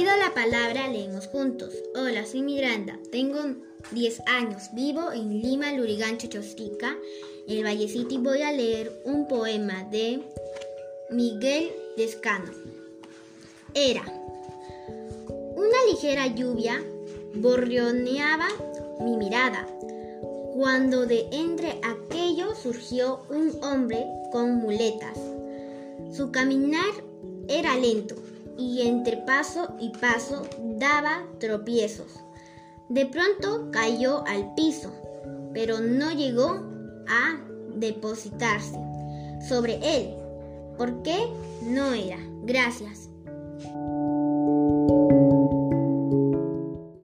la palabra leemos juntos. Hola, soy Miranda, tengo 10 años, vivo en Lima, Lurigancho, Chostica, el Vallecito y voy a leer un poema de Miguel Descano. Era una ligera lluvia borroneaba mi mirada cuando de entre aquello surgió un hombre con muletas. Su caminar era lento y entre paso y paso daba tropiezos. De pronto cayó al piso, pero no llegó a depositarse sobre él. ¿Por qué? No era. Gracias.